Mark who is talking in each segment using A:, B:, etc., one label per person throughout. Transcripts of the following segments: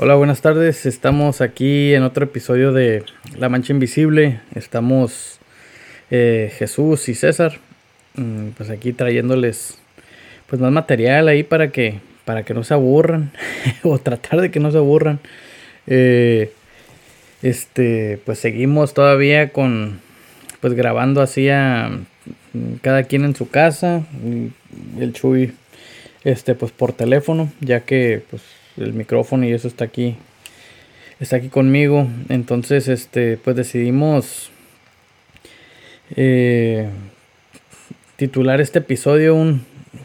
A: Hola, buenas tardes. Estamos aquí en otro episodio de La Mancha Invisible. Estamos eh, Jesús y César. mm, Pues aquí trayéndoles pues más material ahí para que para que no se aburran o tratar de que no se aburran. Eh, este, pues seguimos todavía con pues grabando así a mm, cada quien en su casa. y El Chuy este pues por teléfono, ya que pues el micrófono y eso está aquí está aquí conmigo. Entonces, este pues decidimos eh, titular este episodio un,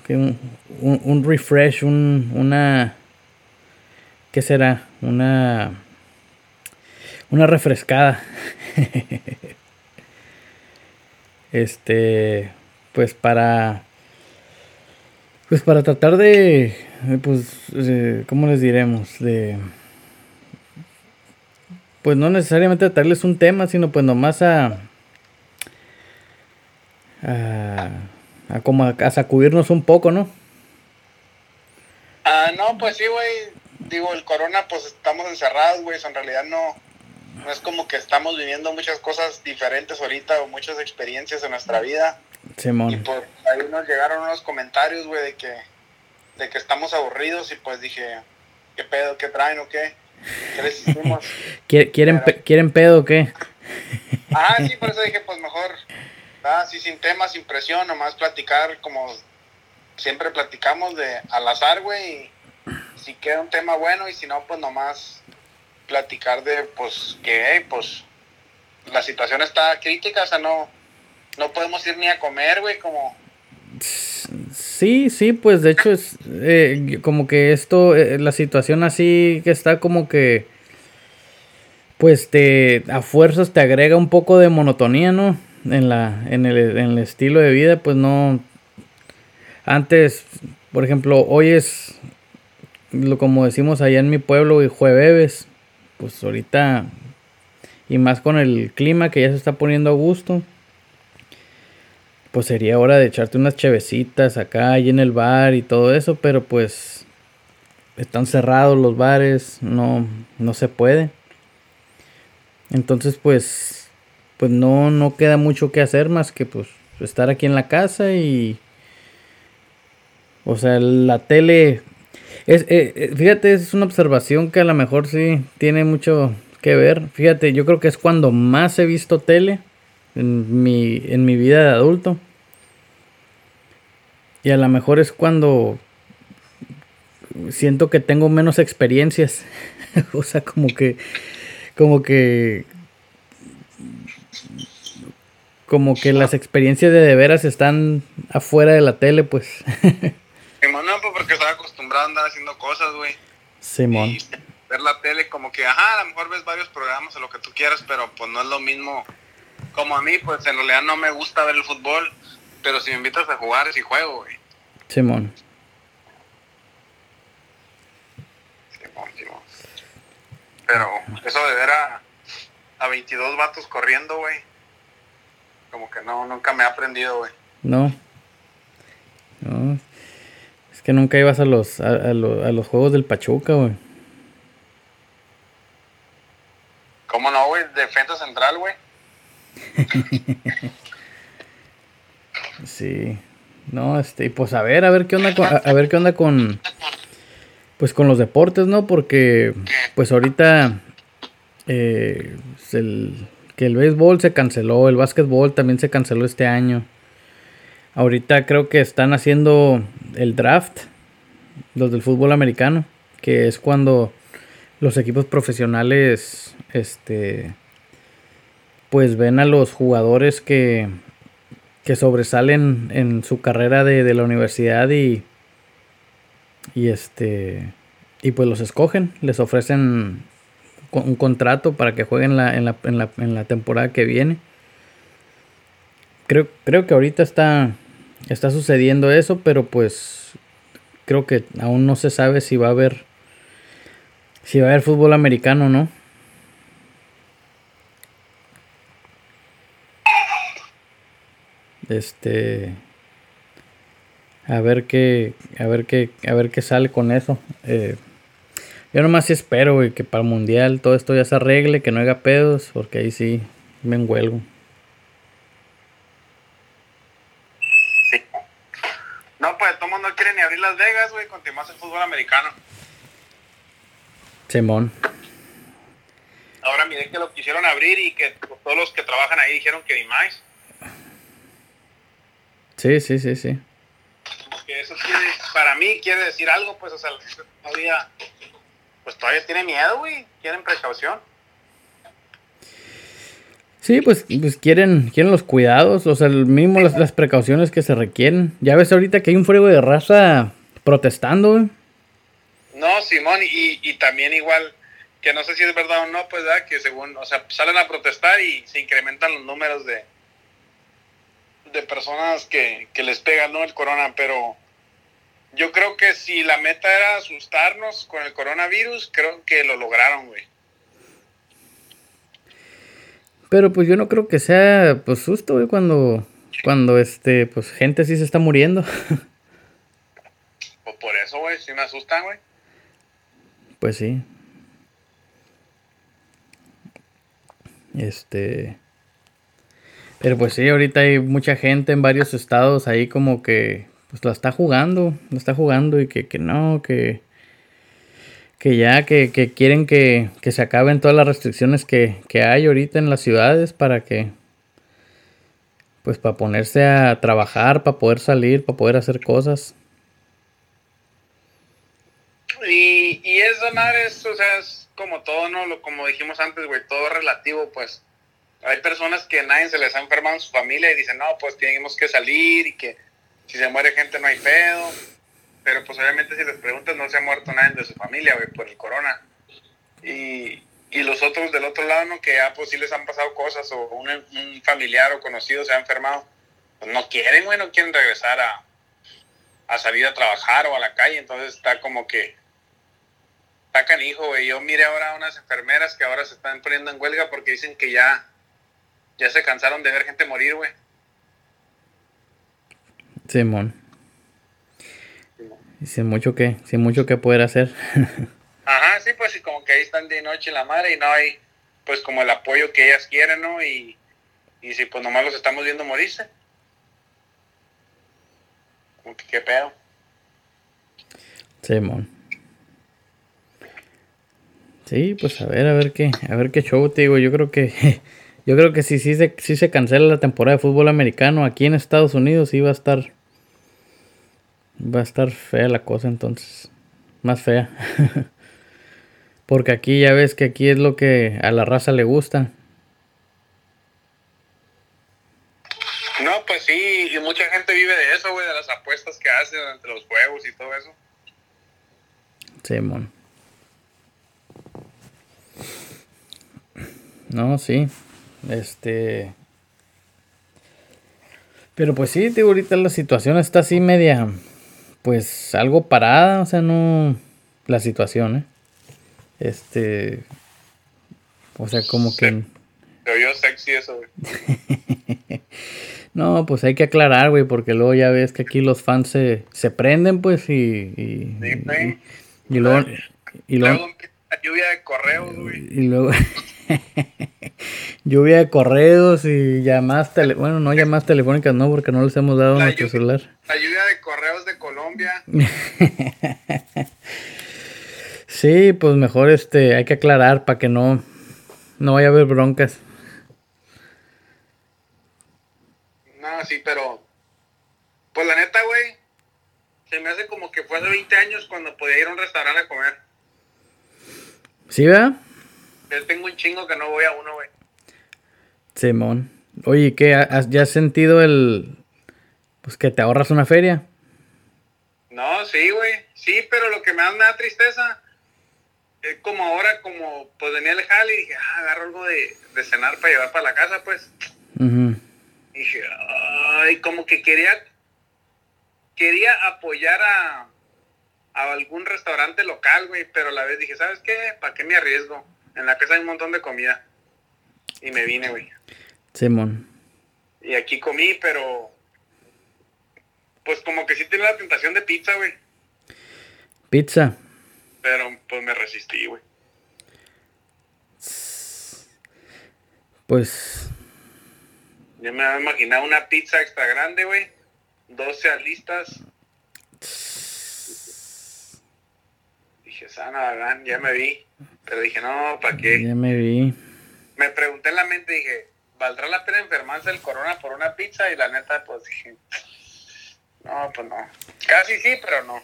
A: un- un refresh, un, una ¿qué será? Una una refrescada. este pues para pues para tratar de, eh, pues, eh, ¿cómo les diremos? De, pues no necesariamente tratarles un tema, sino pues nomás a, a, a como a, a sacudirnos un poco, ¿no?
B: Ah, no, pues sí, güey. Digo, el corona, pues estamos encerrados, güey. En realidad no, no es como que estamos viviendo muchas cosas diferentes ahorita o muchas experiencias en nuestra vida. Y
A: Simón.
B: pues ahí nos llegaron unos comentarios, güey, de que, de que estamos aburridos y pues dije, ¿qué pedo? ¿Qué traen o qué? ¿Qué les hicimos?
A: ¿Quiere- ¿Quieren, pe- ¿Quieren pedo o qué?
B: Ah, sí, por eso dije, pues mejor, ah, sí, sin tema, sin presión, nomás platicar como siempre platicamos de al azar, güey. y Si queda un tema bueno y si no, pues nomás platicar de, pues, que, hey, pues, la situación está crítica, o sea, no, no podemos ir ni a comer, güey, como,
A: Sí, sí, pues de hecho es eh, como que esto, eh, la situación así que está como que, pues te, a fuerzas te agrega un poco de monotonía, ¿no? En la, en el, en el estilo de vida, pues no, antes, por ejemplo, hoy es, lo como decimos allá en mi pueblo, y jueves, pues ahorita, y más con el clima que ya se está poniendo a gusto pues sería hora de echarte unas chevecitas acá ahí en el bar y todo eso, pero pues están cerrados los bares, no, no se puede. Entonces pues, pues no, no queda mucho que hacer más que pues estar aquí en la casa y, o sea, la tele, es, eh, eh, fíjate, es una observación que a lo mejor sí tiene mucho que ver. Fíjate, yo creo que es cuando más he visto tele en mi, en mi vida de adulto. Y a lo mejor es cuando siento que tengo menos experiencias. o sea, como que, como que, como que las experiencias de de veras están afuera de la tele, pues.
B: que no, pues porque estaba acostumbrado a andar haciendo cosas, güey.
A: Simón.
B: y ver la tele como que, ajá, a lo mejor ves varios programas o lo que tú quieras, pero pues no es lo mismo. Como a mí, pues en realidad no me gusta ver el fútbol, pero si me invitas a jugar, sí juego, güey.
A: Simón.
B: Simón, Simón. Pero eso de ver a, a 22 vatos corriendo, güey, como que no, nunca me he aprendido, güey.
A: No. No. Es que nunca ibas a los, a, a lo- a los juegos del Pachuca, güey.
B: ¿Cómo no, güey? Defensa central, güey.
A: Sí. No, este, y pues a ver, a ver qué onda con, a, ver qué onda con pues con los deportes, ¿no? Porque pues ahorita eh, el, que el béisbol se canceló, el básquetbol también se canceló este año. Ahorita creo que están haciendo el draft, los del fútbol americano, que es cuando los equipos profesionales, este, pues ven a los jugadores que, que sobresalen en su carrera de, de la universidad y, y este, y pues los escogen, les ofrecen un contrato para que jueguen la- en, la, en, la, en la temporada que viene. Creo, creo que ahorita está, está sucediendo eso, pero pues creo que aún no se sabe si va a haber si va a haber fútbol americano, ¿no? Este a ver qué a ver qué a ver qué sale con eso. Eh, Yo nomás sí espero, güey, que para el mundial todo esto ya se arregle, que no haga pedos, porque ahí sí me envuelvo.
B: Sí. No, pues todo mundo no quiere ni abrir Las Vegas, güey, continuamos el fútbol americano.
A: Simón.
B: Ahora miré que lo quisieron abrir y que todos los que trabajan ahí dijeron que ni más.
A: Sí, sí, sí, sí.
B: Porque eso quiere, para mí quiere decir algo, pues, o sea, todavía pues todavía tiene miedo, güey. Quieren precaución.
A: Sí, pues, pues quieren, quieren los cuidados, o sea, el mismo las, las, precauciones que se requieren. Ya ves ahorita que hay un fuego de raza protestando, güey.
B: No, Simón, y, y también igual, que no sé si es verdad o no, pues, ¿verdad? que según, o sea, salen a protestar y se incrementan los números de, de personas que, que les pegan, ¿no? El corona, pero yo creo que si la meta era asustarnos con el coronavirus, creo que lo lograron, güey.
A: Pero pues yo no creo que sea pues susto, güey, cuando cuando este pues gente sí se está muriendo.
B: Pues por eso, güey, sí me asustan, güey.
A: Pues sí. Este pero pues sí, ahorita hay mucha gente en varios estados ahí como que pues la está jugando, la está jugando y que, que no, que, que ya, que, que quieren que, que, se acaben todas las restricciones que, que hay ahorita en las ciudades para que, pues para ponerse a trabajar, para poder salir, para poder hacer cosas.
B: Y, y esa madre es, o sea, es como todo, ¿no? Lo, como dijimos antes, güey, todo relativo, pues. Hay personas que nadie se les ha enfermado en su familia y dicen, no, pues tenemos que salir y que si se muere gente no hay pedo, pero pues obviamente si les preguntas no se ha muerto nadie de su familia, güey, por el corona. Y, y los otros del otro lado, ¿no? Que ya pues sí les han pasado cosas o un, un familiar o conocido se ha enfermado, pues no quieren, güey, no quieren regresar a, a salir a trabajar o a la calle, entonces está como que está canijo, güey. Yo miré ahora a unas enfermeras que ahora se están poniendo en huelga porque dicen que ya, ya se cansaron de ver gente morir, güey.
A: Simón. Y sin mucho que, sin mucho que poder hacer.
B: Ajá, sí, pues y como que ahí están de noche la madre y no hay pues como el apoyo que ellas quieren, ¿no? Y, y si pues nomás los estamos viendo morirse. Como que qué pedo.
A: Simón. Sí, pues a ver, a ver qué, a ver qué show te digo, yo creo que yo creo que si sí se, si se cancela la temporada de fútbol americano aquí en Estados Unidos sí va a estar va a estar fea la cosa entonces. Más fea. Porque aquí ya ves que aquí es lo que a la raza le gusta.
B: No, pues sí, y mucha gente vive de eso, güey, de las apuestas que hacen entre los juegos y todo eso.
A: Simón. No, sí. Este. Pero pues sí, digo, ahorita la situación está así media. Pues algo parada, o sea, no. La situación, ¿eh? Este. O sea, como que.
B: Se oyó sexy eso, güey.
A: no, pues hay que aclarar, güey, porque luego ya ves que aquí los fans se, se prenden, pues, y. Y,
B: Sí,
A: y, y luego. Y luego,
B: Luego empieza la lluvia de correos, güey.
A: y luego lluvia de correos y llamadas tele bueno no llamadas telefónicas no porque no les hemos dado
B: La
A: nuestro
B: lluvia-
A: celular
B: La lluvia de correos de Colombia.
A: sí pues mejor este hay que aclarar para que no no vaya a haber broncas
B: No, sí, pero. Pues la neta, güey. Se me hace como que fue hace 20 años cuando podía ir a un restaurante a comer.
A: sí verdad
B: Yo tengo un chingo que no voy a uno, güey.
A: Simón oye qué has ya has sentido el pues que te ahorras una feria
B: No, sí, güey. Sí, pero lo que me da, da tristeza es como ahora, como pues venía el jale y dije, ah, agarro algo de, de cenar para llevar para la casa, pues.
A: Ujú.
B: Y dije, ay, como que quería, quería apoyar a, a algún restaurante local, güey, pero a la vez dije, ¿sabes qué? ¿Para qué me arriesgo? En la casa hay un montón de comida. Y me vine, güey.
A: Simón
B: Y aquí comí, pero pues como que sí tenía la tentación de pizza, güey.
A: pizza
B: Pero pues me resistí, güey.
A: Pues.
B: Yo me había imaginado una pizza extra grande, güey. 12 alistas. Dije, sana, ya me vi. Pero dije, no, ¿para qué?
A: Ya me vi.
B: Me pregunté en la mente, dije, ¿valdrá la pena enfermarse el corona por una pizza? Y la neta, pues dije, no, pues no. Casi sí, pero no.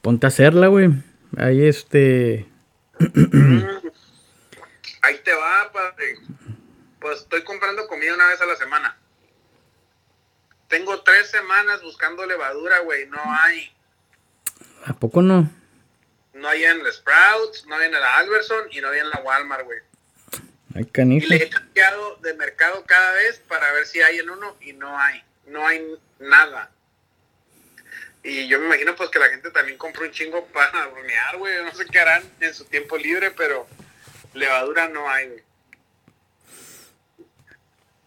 A: Ponte a hacerla, güey. Ahí este.
B: Ahí te va, padre. Pues estoy comprando comida una vez a la semana. Tengo tres semanas buscando levadura, güey. No hay.
A: ¿A poco no?
B: No hay en la Sprouts, no hay en la Alberson y no hay en la Walmart, güey.
A: Ay, canijo.
B: Le he cambiado de mercado cada vez para ver si hay en uno y no hay. No hay nada. Y yo me imagino pues que la gente también compra un chingo para bromear, güey. No sé qué harán en su tiempo libre, pero levadura no hay, güey.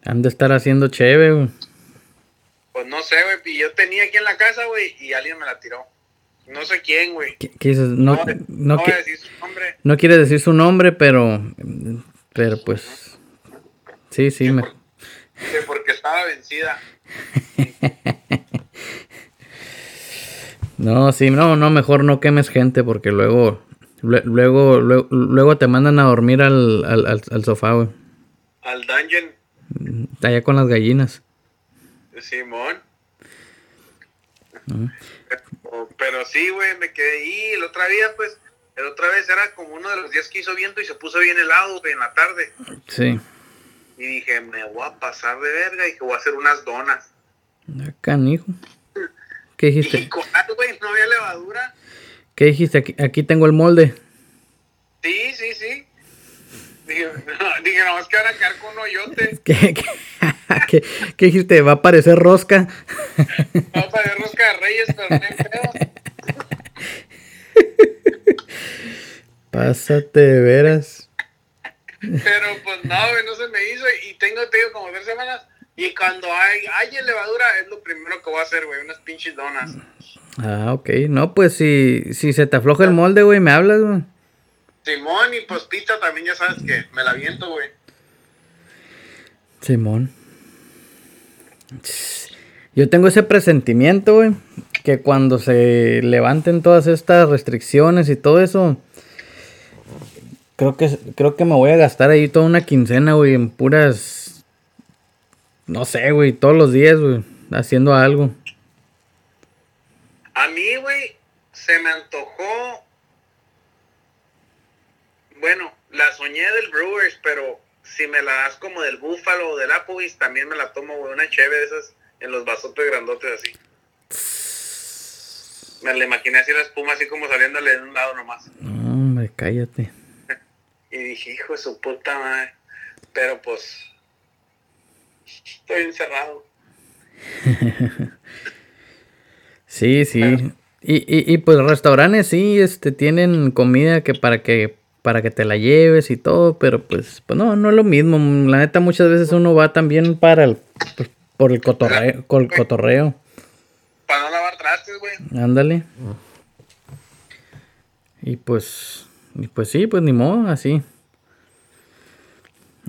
A: Han de estar haciendo chévere, güey.
B: Pues no sé, güey. Y yo tenía aquí en la casa, güey, y alguien me la tiró. No sé quién, güey.
A: No,
B: No,
A: no,
B: no decir su nombre.
A: no quiere decir su nombre, pero. Pero pues. Sí, sí, me.
B: que porque estaba vencida.
A: No, sí, no, no, mejor no quemes gente porque luego. lue- Luego, luego, luego te mandan a dormir al, al, al, al sofá, güey.
B: Al dungeon,
A: Allá con las gallinas.
B: Simón. Pero sí, güey, me quedé ahí. El otra día, pues, el otra vez era como uno de los días que hizo viento y se puso bien helado, güey, en la tarde.
A: Sí.
B: Y dije, me voy a pasar de verga y que voy a hacer unas donas.
A: Ah, Canijo. ¿Qué
B: Y
A: dijiste?
B: con algo, güey, no había levadura.
A: ¿Qué dijiste? Aquí, aquí tengo el molde.
B: Sí, sí, sí. Dije, no, dije, no, es que van a quedar con un hoyote.
A: ¿Qué, qué, qué- qué dijiste? ¿Va a parecer rosca?
B: Va a parecer rosca de reyes, pero no hay pedo.
A: Pásate de veras.
B: Pero pues no, güey, no se me hizo. Y tengo, te digo, como tres semanas. Y cuando hay, hay levadura, es lo primero que voy a hacer, güey, unas pinches donas.
A: Ah, ok. No, pues si, si se te afloja el molde, güey, me hablas, güey.
B: Simón y pues pizza también, ya sabes que me la viento, güey.
A: Simón. Yo tengo ese presentimiento, güey, que cuando se levanten todas estas restricciones y todo eso, creo que creo que me voy a gastar ahí toda una quincena, güey, en puras no sé, güey, todos los días, güey, haciendo algo.
B: A mí, güey, se me antojó. Bueno, la soñé del Brewers, pero si me la das como del Búfalo o del Applebee's, también me la tomo, güey, una cheve de esas en los vasotes grandotes así. Me la imaginé así la espuma, así como saliéndole de un lado nomás.
A: No, hombre, cállate.
B: Y dije, hijo de su puta madre. Pero pues, estoy encerrado.
A: Sí, sí. Y, y, y pues restaurantes sí, este, tienen comida que para que para que te la lleves y todo, pero pues, pues no, no es lo mismo. La neta, muchas veces uno va también para el, pues, por el cotorreo, con el cotorreo.
B: Para no lavar trastes, güey.
A: Ándale. Y pues, y pues sí, pues ni modo, así.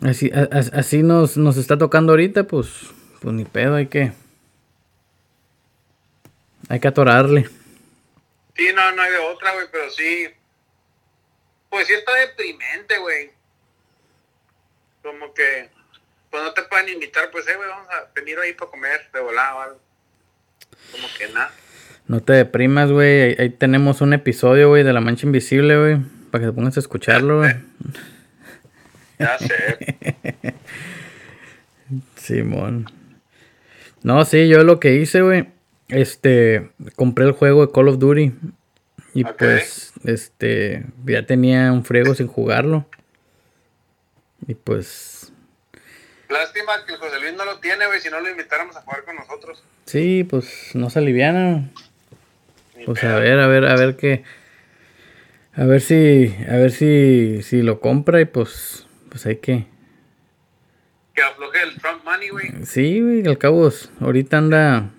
A: Así, a- a- así nos, nos está tocando ahorita, pues, pues ni pedo, hay que, hay que atorarle.
B: Sí, no, no hay de otra, güey, pero sí. Pues sí está deprimente, güey. Como que, pues no te pueden invitar, pues, eh, güey, vamos a venir ahí para comer de volada o algo. Como que nada.
A: No te deprimas, güey. Ahí, ahí tenemos un episodio, güey, de La Mancha Invisible, güey. Para que te pongas a escucharlo, güey.
B: Ya sé.
A: Simón. No, sí, yo lo que hice, güey. Este, compré el juego de Call of Duty. Y pues, este, ya tenía un friego sin jugarlo. Y pues,
B: Lástima que el José Luis no lo tiene, güey, si no lo invitáramos a jugar con nosotros.
A: sí, pues no se aliviana. Pues a ver, a ver, a ver qué. A ver si, a ver si, si lo compra y pues, pues hay que.
B: Que afloje el Trump money, güey.
A: Sí, güey, al cabo, ahorita anda.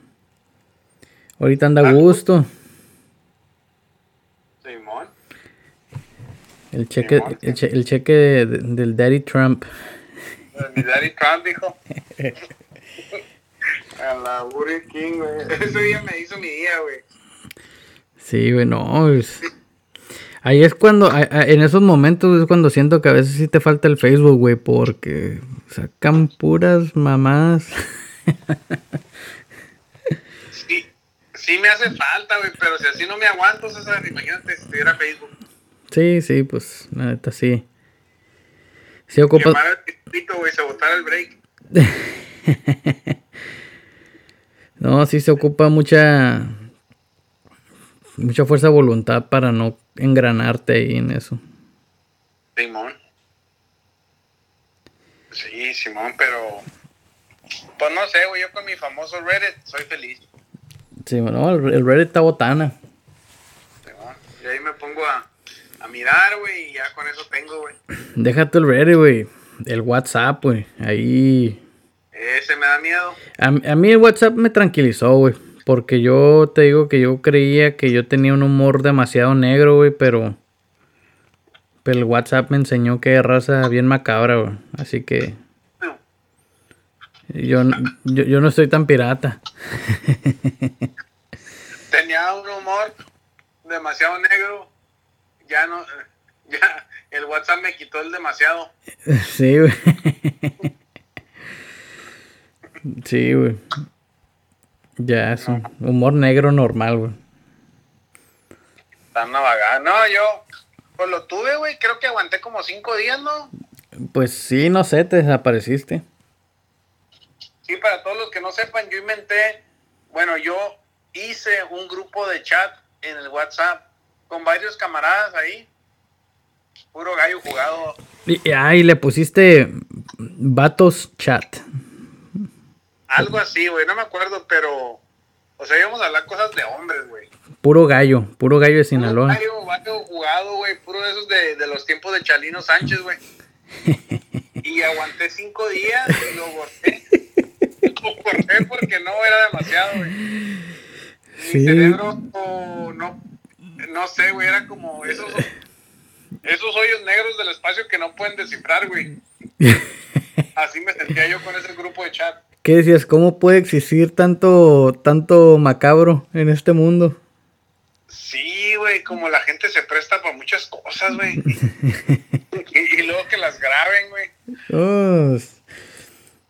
A: Ahorita anda a
B: Ah.
A: gusto.
B: Simón.
A: El cheque,
B: Simón,
A: el, che- el cheque de- de- del Daddy Trump.
B: Mi daddy Trump dijo. A la Burger King, güey. Ese día me hizo mi día, güey.
A: Sí, güey, no. es- Ahí es cuando, en esos momentos es cuando siento que a veces sí te falta el Facebook, güey, porque sacan puras mamás.
B: Sí, sí me hace falta, güey, pero si así no me aguanto, César, imagínate si tuviera Facebook.
A: Sí, sí, pues, la neta sí. Sí ocupas...
B: Llamar al distrito, güey, se botara el break.
A: No, sí se ocupa mucha... Mucha fuerza de voluntad para no engranarte ahí en eso.
B: Simón. Sí, Simón, pero... Pues no sé, güey, yo con mi famoso Reddit soy feliz.
A: Sí, bueno, el, Reddit está botana.
B: Y ahí me pongo a, a mirar, güey, y ya con eso tengo, güey.
A: Déjate el Reddit, güey. El WhatsApp, güey. Ahí...
B: Ese me da miedo.
A: A, a mí el WhatsApp me tranquilizó, güey. Porque yo te digo que yo creía que yo tenía un humor demasiado negro, güey, pero... Pero el WhatsApp me enseñó que raza bien macabra, güey. Así que... Yo, yo, yo no estoy tan pirata.
B: Tenía un humor demasiado negro. Ya no... Ya, el WhatsApp me quitó el demasiado.
A: Sí, güey. Sí, güey. Ya, es un humor negro normal, güey.
B: Tan navagada. No, yo... Pues lo tuve, güey. Creo que aguanté como cinco días, ¿no?
A: Pues sí, no sé, te desapareciste.
B: Sí, para todos los que no sepan, yo inventé, bueno, yo hice un grupo de chat en el WhatsApp con varios camaradas ahí. Puro gallo jugado.
A: Y, y- ah, y le pusiste vatos chat.
B: Algo así, güey, no me acuerdo, pero... O sea, íbamos a hablar cosas de hombres, güey.
A: Puro gallo, puro gallo de
B: Puro
A: Sinaloa.
B: gallo, gallo jugado, güey. Puro de esos de, de los tiempos de Chalino Sánchez, güey. Y aguanté cinco días y lo corté. Lo corté porque no era demasiado, güey. Mi
A: Sí.
B: cerebro oh, no, no sé, güey, era como esos, esos hoyos negros del espacio que no pueden descifrar, güey. Así me sentía yo con ese grupo de chat.
A: ¿Qué decías? ¿Cómo puede existir tanto, tanto macabro en este mundo?
B: Sí, güey, como la gente se presta para muchas cosas, güey. Y, y luego que las graben, güey.
A: Oh,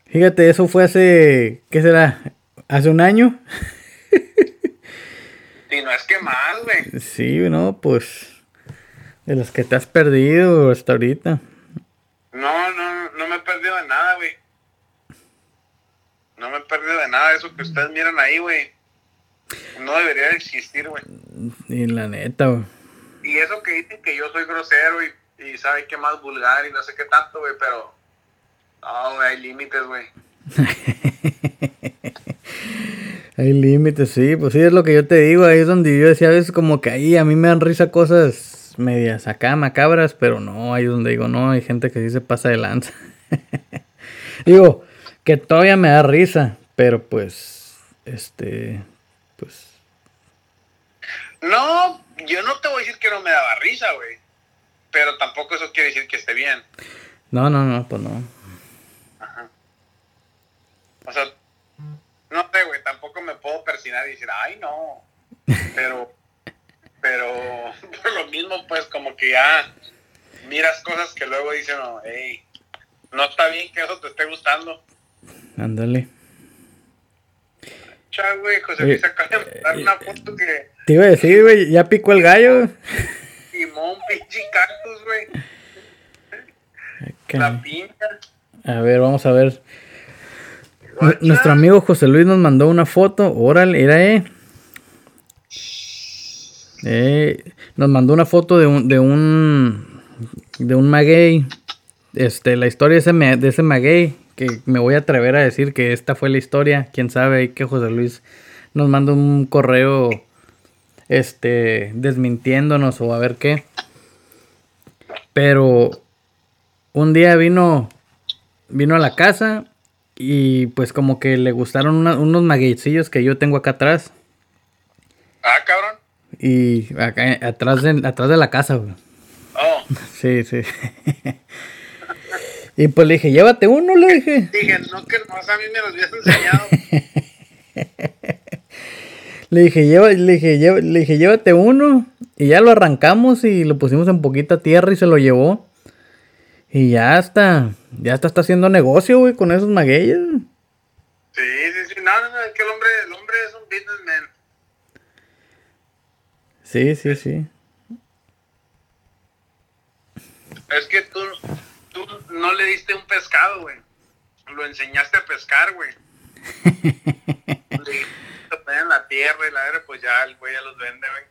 A: fíjate, eso fue hace, ¿qué será? ¿Hace un año?
B: Y no es que más, güey.
A: Sí, no, pues de los que te has perdido hasta ahorita.
B: No, no, no me he perdido de nada, güey. No me he perdido de nada. Eso que ustedes miran ahí, güey. No debería de existir, güey.
A: Y la neta, güey.
B: Y eso que dicen que yo soy grosero y, y sabe qué más vulgar y no sé qué tanto, güey, pero... No, güey, hay límites, güey.
A: Hay límites, sí, pues sí, es lo que yo te digo, ahí es donde yo decía a veces como que ahí a mí me dan risa cosas medias acá macabras, pero no, ahí es donde digo, no, hay gente que sí se pasa de lanza. digo, que todavía me da risa, pero pues, este, pues,
B: No, yo no te voy a decir que no me daba risa, güey. Pero tampoco eso quiere decir que esté bien.
A: no, no, no, pues no.
B: O sea, no sé, güey, tampoco me puedo persinar y decir, ay, no. Pero, pero, por lo mismo, pues, como que ya miras cosas que luego dicen, no, hey, no está bien que eso te esté gustando.
A: Ándale.
B: Chá, güey, José
A: Eh,
B: Luis acaba de mandar una foto que
A: Te iba a decir, güey, ya picó el gallo.
B: Simón, pinche cactus, güey.
A: Que-
B: La pinta.
A: A ver, vamos a ver. N- Nuestro amigo José Luis nos mandó una foto. Órale, era eh. Eh, nos mandó una foto de un de un de un maguey. Este, la historia de ese, de ese maguey que me voy a atrever a decir que esta fue la historia. Quién sabe ahí que José Luis nos mandó un correo este desmintiéndonos o a ver qué. Pero un día vino vino a la casa y pues como que le gustaron una- unos magueycillos que yo tengo acá atrás.
B: Ah, cabrón.
A: y acá atrás de, atrás de la casa, güey.
B: Oh.
A: Sí, sí. y pues le dije, llévate uno, le dije.
B: Dije, no que no, a mí me los habías enseñado.
A: le dije, lleva, le dije, le dije, llévate uno. Y ya lo arrancamos y lo pusimos en poquita tierra y se lo llevó. Y ya está, ya está, está haciendo negocio, güey, con esos magueyes.
B: Sí, sí, sí, no, no, no, es que el hombre, el hombre es un businessman.
A: Sí, sí, sí.
B: Es que tú, tú no le diste un pescado, güey. Lo enseñaste a pescar, güey. le dijiste en la tierra y la aire, pues ya el güey ya los vende, güey.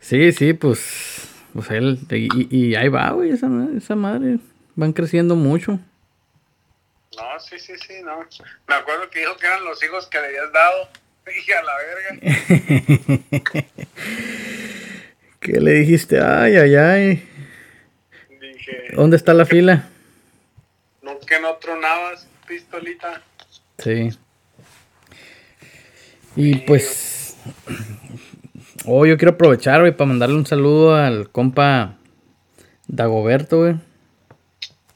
A: Sí, sí, pues, pues él, y, y ahí va, güey, esa, esa madre, van creciendo mucho.
B: No, sí, sí, sí, no. Me acuerdo que dijo que eran los hijos que le habías dado. Dije a la verga.
A: ¿Qué le dijiste? Ay, ay, ay. ¿Dónde está la fila?
B: No, que no tronabas, pistolita.
A: Sí. Y pues. Oh, yo quiero aprovechar, güey, para mandarle un saludo al compa Dagoberto, güey.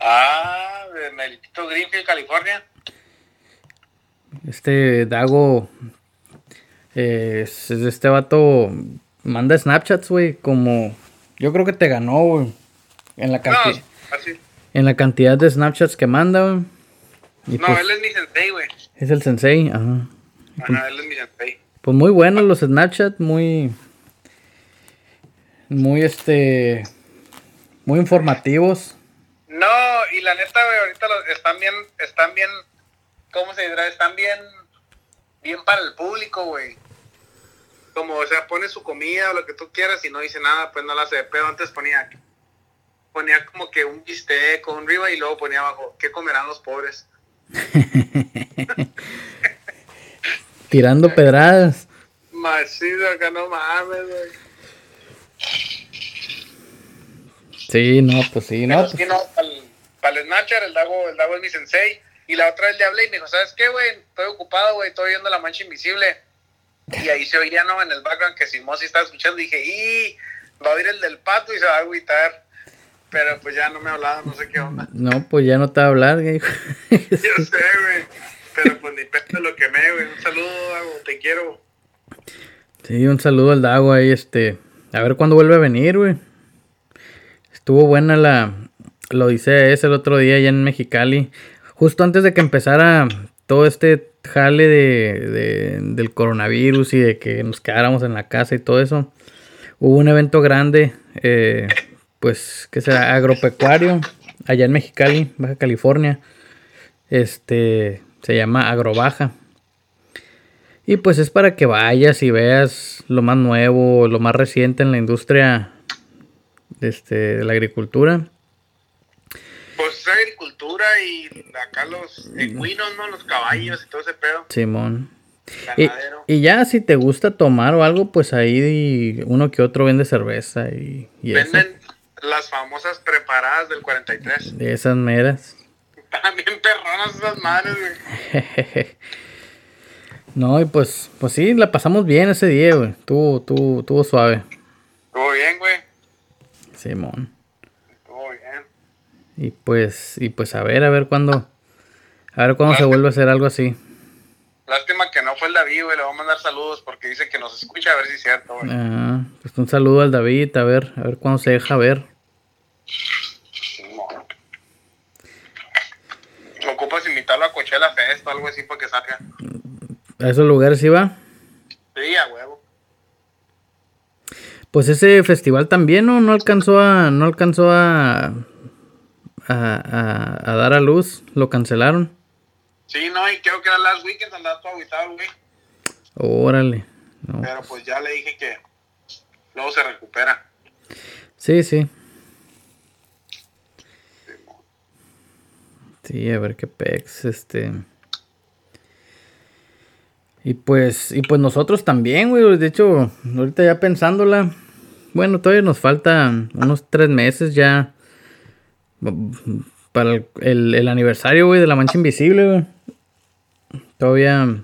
B: Ah, de Melitito Greenfield, California.
A: Este Dago. eh, es, es este vato. Manda Snapchats, güey. Como. Yo creo que te ganó, güey. En la
B: No,
A: cantidad.
B: así.
A: En la cantidad de Snapchats que manda, güey.
B: No,
A: pues,
B: él es mi sensei, güey.
A: es el sensei, ajá.
B: Ajá, él es mi sensei.
A: Pues muy buenos los Snapchat, muy. Muy este. Muy informativos.
B: No, y la neta, güey, ahorita los, están bien, están bien, ¿cómo se dirá? Están bien, bien para el público, güey. Como, o sea, pone su comida o lo que tú quieras y no dice nada, pues no la hace de pedo. Antes ponía, ponía como que un bistec con arriba y luego ponía abajo, ¿qué comerán los pobres?
A: Tirando pedradas.
B: Macizo, acá no mames, güey.
A: Sí, no, pues sí, no. Pues-
B: sí, no, para el Snapchat, el Dago, el Dago es mi sensei. Y la otra vez le hablé y me dijo, ¿sabes qué, güey? Estoy ocupado, güey, estoy viendo La Mancha Invisible. Y ahí se oía, ¿no? En el background que Simosi estaba escuchando. Y dije, ¡y! Va a oír el del pato y se va a agüitar. Pero pues ya no me hablaba, no sé qué onda.
A: No, pues ya no te va a hablar, güey.
B: Yo sé, güey. Pero pues ni pedo lo quemé, güey. Un saludo, Dago, te quiero.
A: Sí, un saludo al Dago ahí, este. A ver cuándo vuelve a venir, güey. Estuvo buena la, la odisea ese el otro día allá en Mexicali. Justo antes de que empezara todo este jale de, de- del coronavirus y de que nos quedáramos en la casa y todo eso. Hubo un evento grande, eh, pues, que será agropecuario, allá en Mexicali, Baja California. Este, se llama Agrobaja. Y pues es para que vayas y veas lo más nuevo, lo más reciente en la industria este, de la agricultura.
B: Pues es agricultura y acá los equinos, ¿no? Los caballos y todo ese pedo.
A: Simón. Y, ya si te gusta tomar o algo, pues ahí uno que otro vende cerveza y, y eso.
B: Las famosas preparadas del 43.
A: De esas meras.
B: También perronas esas madres, güey.
A: no, y pues, pues sí, la pasamos bien ese día, güey. Tuvo, tuvo, tuvo suave.
B: Estuvo bien, güey.
A: Simón.
B: Estuvo bien.
A: Y pues, y pues a ver, a ver cuándo. A ver cuándo se vuelve a hacer algo así.
B: Lástima fue el David, güey. Le voy a mandar saludos porque dice que nos escucha, a ver si es cierto, güey.
A: Ah, pues un saludo al David, a ver, a ver cuándo se deja ver.
B: Simón. Ocupas invitarlo a Coachella Fest o algo así para que salga.
A: A esos lugares iba.
B: Sí, a huevo.
A: Pues ese festival también no, no alcanzó a, no alcanzó a, a, a, a dar a luz, lo cancelaron.
B: Sí, no, y creo que era Last Weekend, andaba todo aguitado, güey.
A: Órale. No.
B: Pero pues ya le dije que luego se recupera.
A: Sí, sí. Sí, a ver qué pex, este. Y pues, y pues nosotros también, güey. De hecho, ahorita ya pensándola. Bueno, todavía nos faltan unos tres meses ya. mm, Para el, el- el aniversario, güey, de la mancha invisible, güey. Todavía.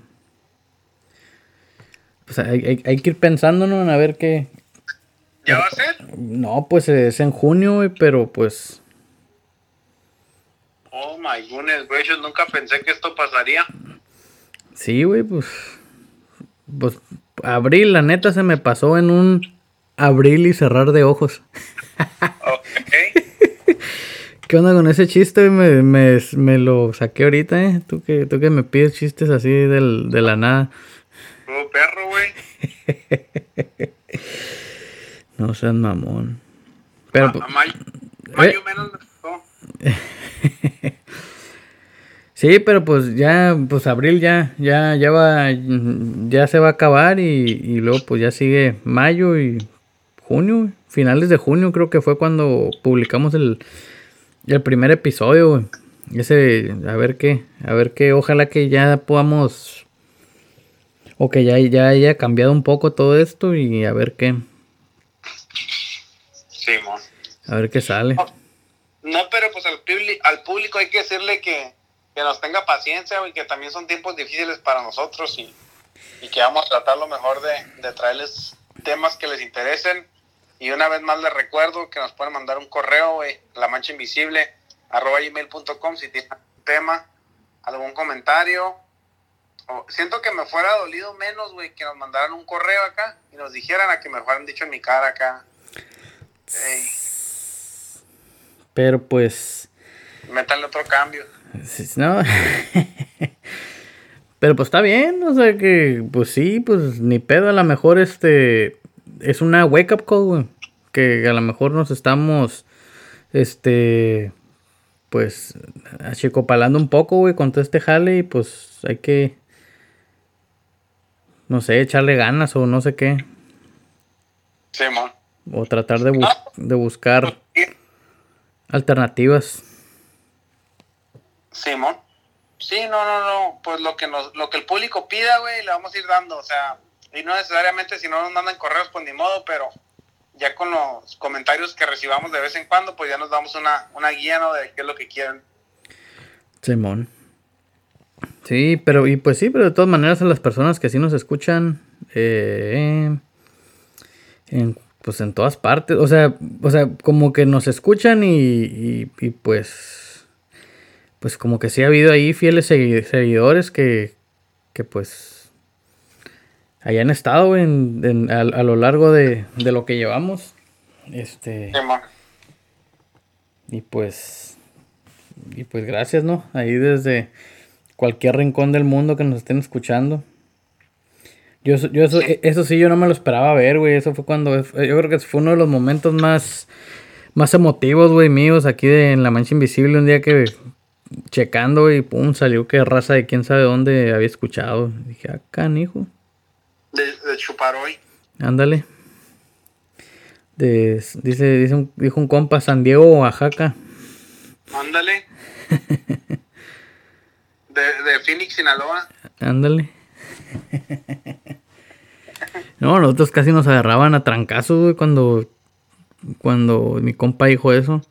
A: pues hay, hay, que ir pensando, ¿no? A ver qué.
B: ¿Ya va a ser?
A: No, pues es en junio, güey, pero pues.
B: Oh my goodness, güey, yo nunca pensé que esto pasaría.
A: Sí, güey, pues. Pues abril, la neta, se me pasó en un abril y cerrar de ojos. Ok. ¿Qué onda con ese chiste? Me, me, me, lo saqué ahorita, ¿eh? Tú que, tú que me pides chistes así del, de la nada.
B: Como perro, güey.
A: no seas mamón. Pero,
B: a, mayo, ¿eh? menos
A: Sí, pero pues ya, pues abril ya, ya, ya va, ya se va a acabar y, y luego pues ya sigue mayo y junio, finales de junio creo que fue cuando publicamos el, el primer episodio, Ese, a ver qué, a ver qué, ojalá que ya podamos, o que ya, ya haya cambiado un poco todo esto y a ver qué.
B: Sí,
A: A ver qué sale.
B: No, pero pues al, al público hay que decirle que, que nos tenga paciencia y que también son tiempos difíciles para nosotros y, y que vamos a tratar lo mejor de, de traerles temas que les interesen y una vez más les recuerdo que nos pueden mandar un correo, la mancha invisible, arroba gmail.com si tienen tema, algún comentario. siento que me fuera dolido menos, güey, que nos mandaran un correo acá y nos dijeran a que me fueran dicho en mi cara acá.
A: Pero pues...
B: Métanle otro cambio.
A: No. Pero pues está bien, o sea que, pues sí, pues ni pedo, a lo mejor este es una wake up call, güey. Que a lo mejor nos estamos, este, pues, achicopalando un poco, güey, con todo este jale y pues hay que, no sé, echarle ganas o no sé qué.
B: Sí, man.
A: O tratar de, de buscar alternativas.
B: Simón. Sí, no, no, no. Pues lo que nos, lo que el público pida, güey, le vamos a ir dando. O sea, y no necesariamente si no nos mandan correos, pues ni modo, pero ya con los comentarios que recibamos de vez en cuando, pues ya nos damos una, una guía, ¿no? De qué es lo que quieren.
A: Simón. Sí, pero, y pues sí, pero de todas maneras a las personas que sí nos escuchan, eh, en, pues en todas partes, o sea, o sea, como que nos escuchan y, y, pues, pues como que sí ha habido ahí fieles seguidores que, que pues hayan estado en, a, lo largo de, lo que llevamos. Este. y pues. Y pues gracias, ¿no? Ahí desde cualquier rincón del mundo que nos estén escuchando. Yo, yo eso, eso sí, yo no me lo esperaba ver, güey. Eso fue cuando. Yo creo que fue uno de los momentos más. Más emotivos, güey, míos aquí en La Mancha Invisible. Un día que checando y pum, salió que raza de quién sabe dónde había escuchado. Dije, acá, ah, hijo
B: de, chupar hoy.
A: Ándale. De, dice, dice un, dijo un compa San Diego, Oaxaca.
B: Ándale. de, de Phoenix, Sinaloa.
A: Ándale. No, nosotros casi nos agarraban a trancazos, güey, cuando, cuando mi compa dijo eso.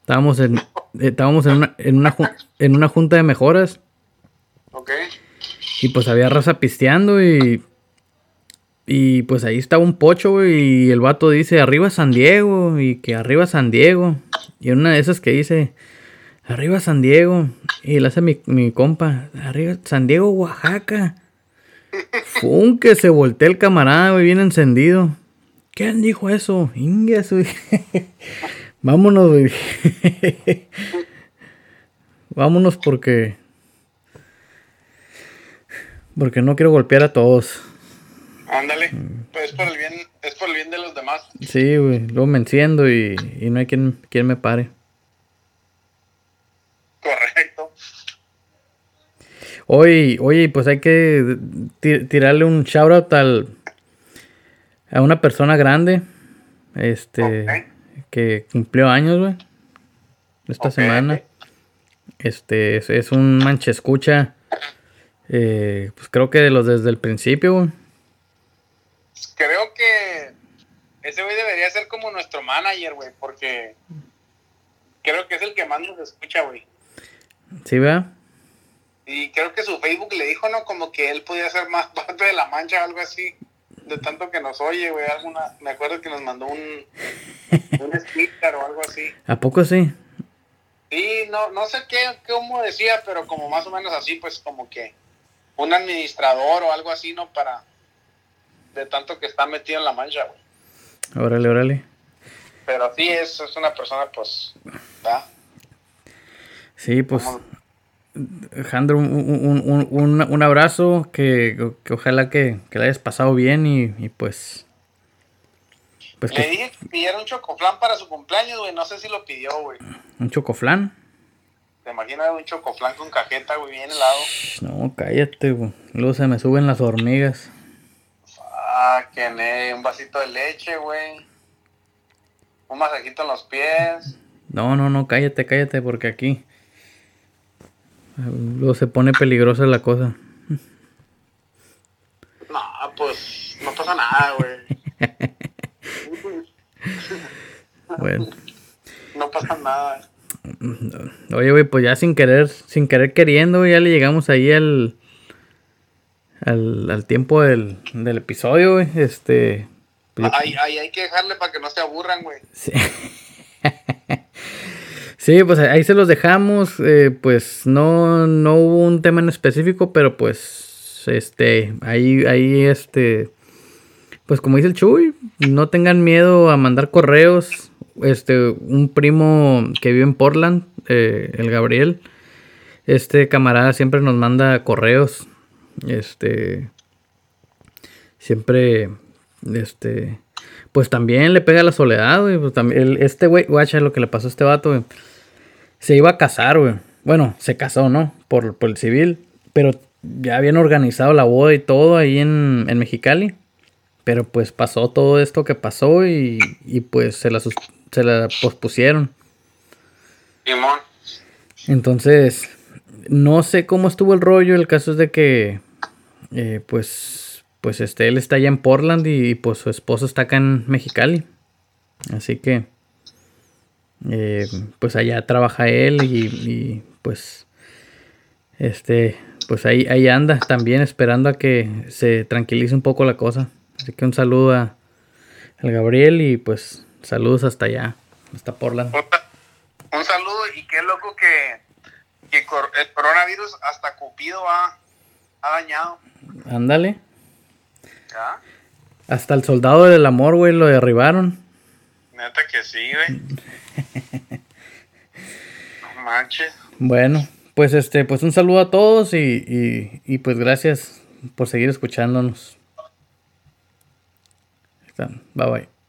A: Estábamos en, estábamos en una, en una, en una junta de mejoras.
B: Ok.
A: Y pues había raza pisteando y y pues ahí estaba un pocho, güey, y el vato dice, arriba San Diego, y que arriba San Diego. Y una de esas que dice, arriba San Diego. Y le hace mi, mi compa, arriba San Diego, Oaxaca. Fum, que se voltea el camarada, güey, bien encendido. ¿Quién dijo eso? Ingas, güey. Vámonos, güey. Vámonos porque... Porque no quiero golpear a todos.
B: Ándale, pues es por el bien, es por el bien de los demás.
A: Sí, güey, luego me enciendo y, no hay quien, quien me pare.
B: Correcto.
A: Oye, oye, pues hay que tirarle un shout out al, a una persona grande, este, que cumplió años, güey, esta semana. Este, es, un manchescucha, eh, pues creo que de los desde el principio, güey
B: creo que ese güey debería ser como nuestro manager, güey, porque creo que es el que más nos escucha, güey.
A: ¿Sí, vea?
B: Y creo que su Facebook le dijo, ¿no? Como que él podía ser más parte de la mancha o algo así. De tanto que nos oye, güey. Alguna, me acuerdo que nos mandó un, un sticker o algo así.
A: ¿A poco sí?
B: Sí, no, no sé qué, cómo decía, pero como más o menos así, pues como que un administrador o algo así, ¿no? Para, de tanto que está metido en la mancha, güey.
A: Órale, órale.
B: Pero sí, es, es una persona, pues, ¿verdad?
A: Sí, pues, Alejandro, un, un, un, un, abrazo, que, que ojalá que, que le hayas pasado bien y, y pues...
B: pues Le dije que pidiera un chocoflán para su cumpleaños, güey, no sé si lo pidió, güey.
A: ¿Un chocoflán?
B: ¿Te imaginas un chocoflán con cajeta, güey, bien helado?
A: No, cállate, güey. Luego se me suben las hormigas.
B: Ah, que ne, un vasito de leche, güey. Un masajito en los pies.
A: No, no, no, cállate, cállate, porque aquí luego se pone peligrosa la cosa.
B: No, pues no pasa nada, güey.
A: bueno.
B: No pasa nada.
A: Oye, güey, pues ya sin querer, sin querer queriendo, ya le llegamos ahí al, al, al tiempo del, del episodio, güey. Este.
B: Pues ahí, ahí hay que dejarle para que no se aburran, güey.
A: Sí. sí, pues ahí se los dejamos. Eh, pues no, no hubo un tema en específico, pero pues, este, ahí, ahí, este, pues como dice el Chuy, no tengan miedo a mandar correos. Este, un primo que vive en Portland, eh, el Gabriel, este camarada siempre nos manda correos. Este, siempre, este, pues también le pega la soledad, güey. Pues también, este güey, guacha, lo que le pasó a este vato, güey. Se iba a casar, güey. Bueno, se casó, ¿no? Por, por el civil. Pero ya habían organizado la boda y todo ahí en, en Mexicali. Pero pues pasó todo esto que pasó y, y pues se la, se la pospusieron. Entonces, no sé cómo estuvo el rollo. El caso es de que, eh, pues, pues este, él está allá en Portland y, pues su esposo está acá en Mexicali. Así que, eh, pues allá trabaja él y, pues, este, pues ahí, ahí anda también esperando a que se tranquilice un poco la cosa. Así que un saludo a, al Gabriel y pues saludos hasta allá, hasta Portland.
B: Un saludo y qué loco que, que el coronavirus hasta Cupido ha, ha dañado.
A: Ándale. ¿Ya? Hasta el soldado del amor, güey, lo derribaron.
B: Neta que sí, güey. no manches.
A: Bueno, pues este, pues un saludo a todos y, y, y pues gracias por seguir escuchándonos. Bye bye.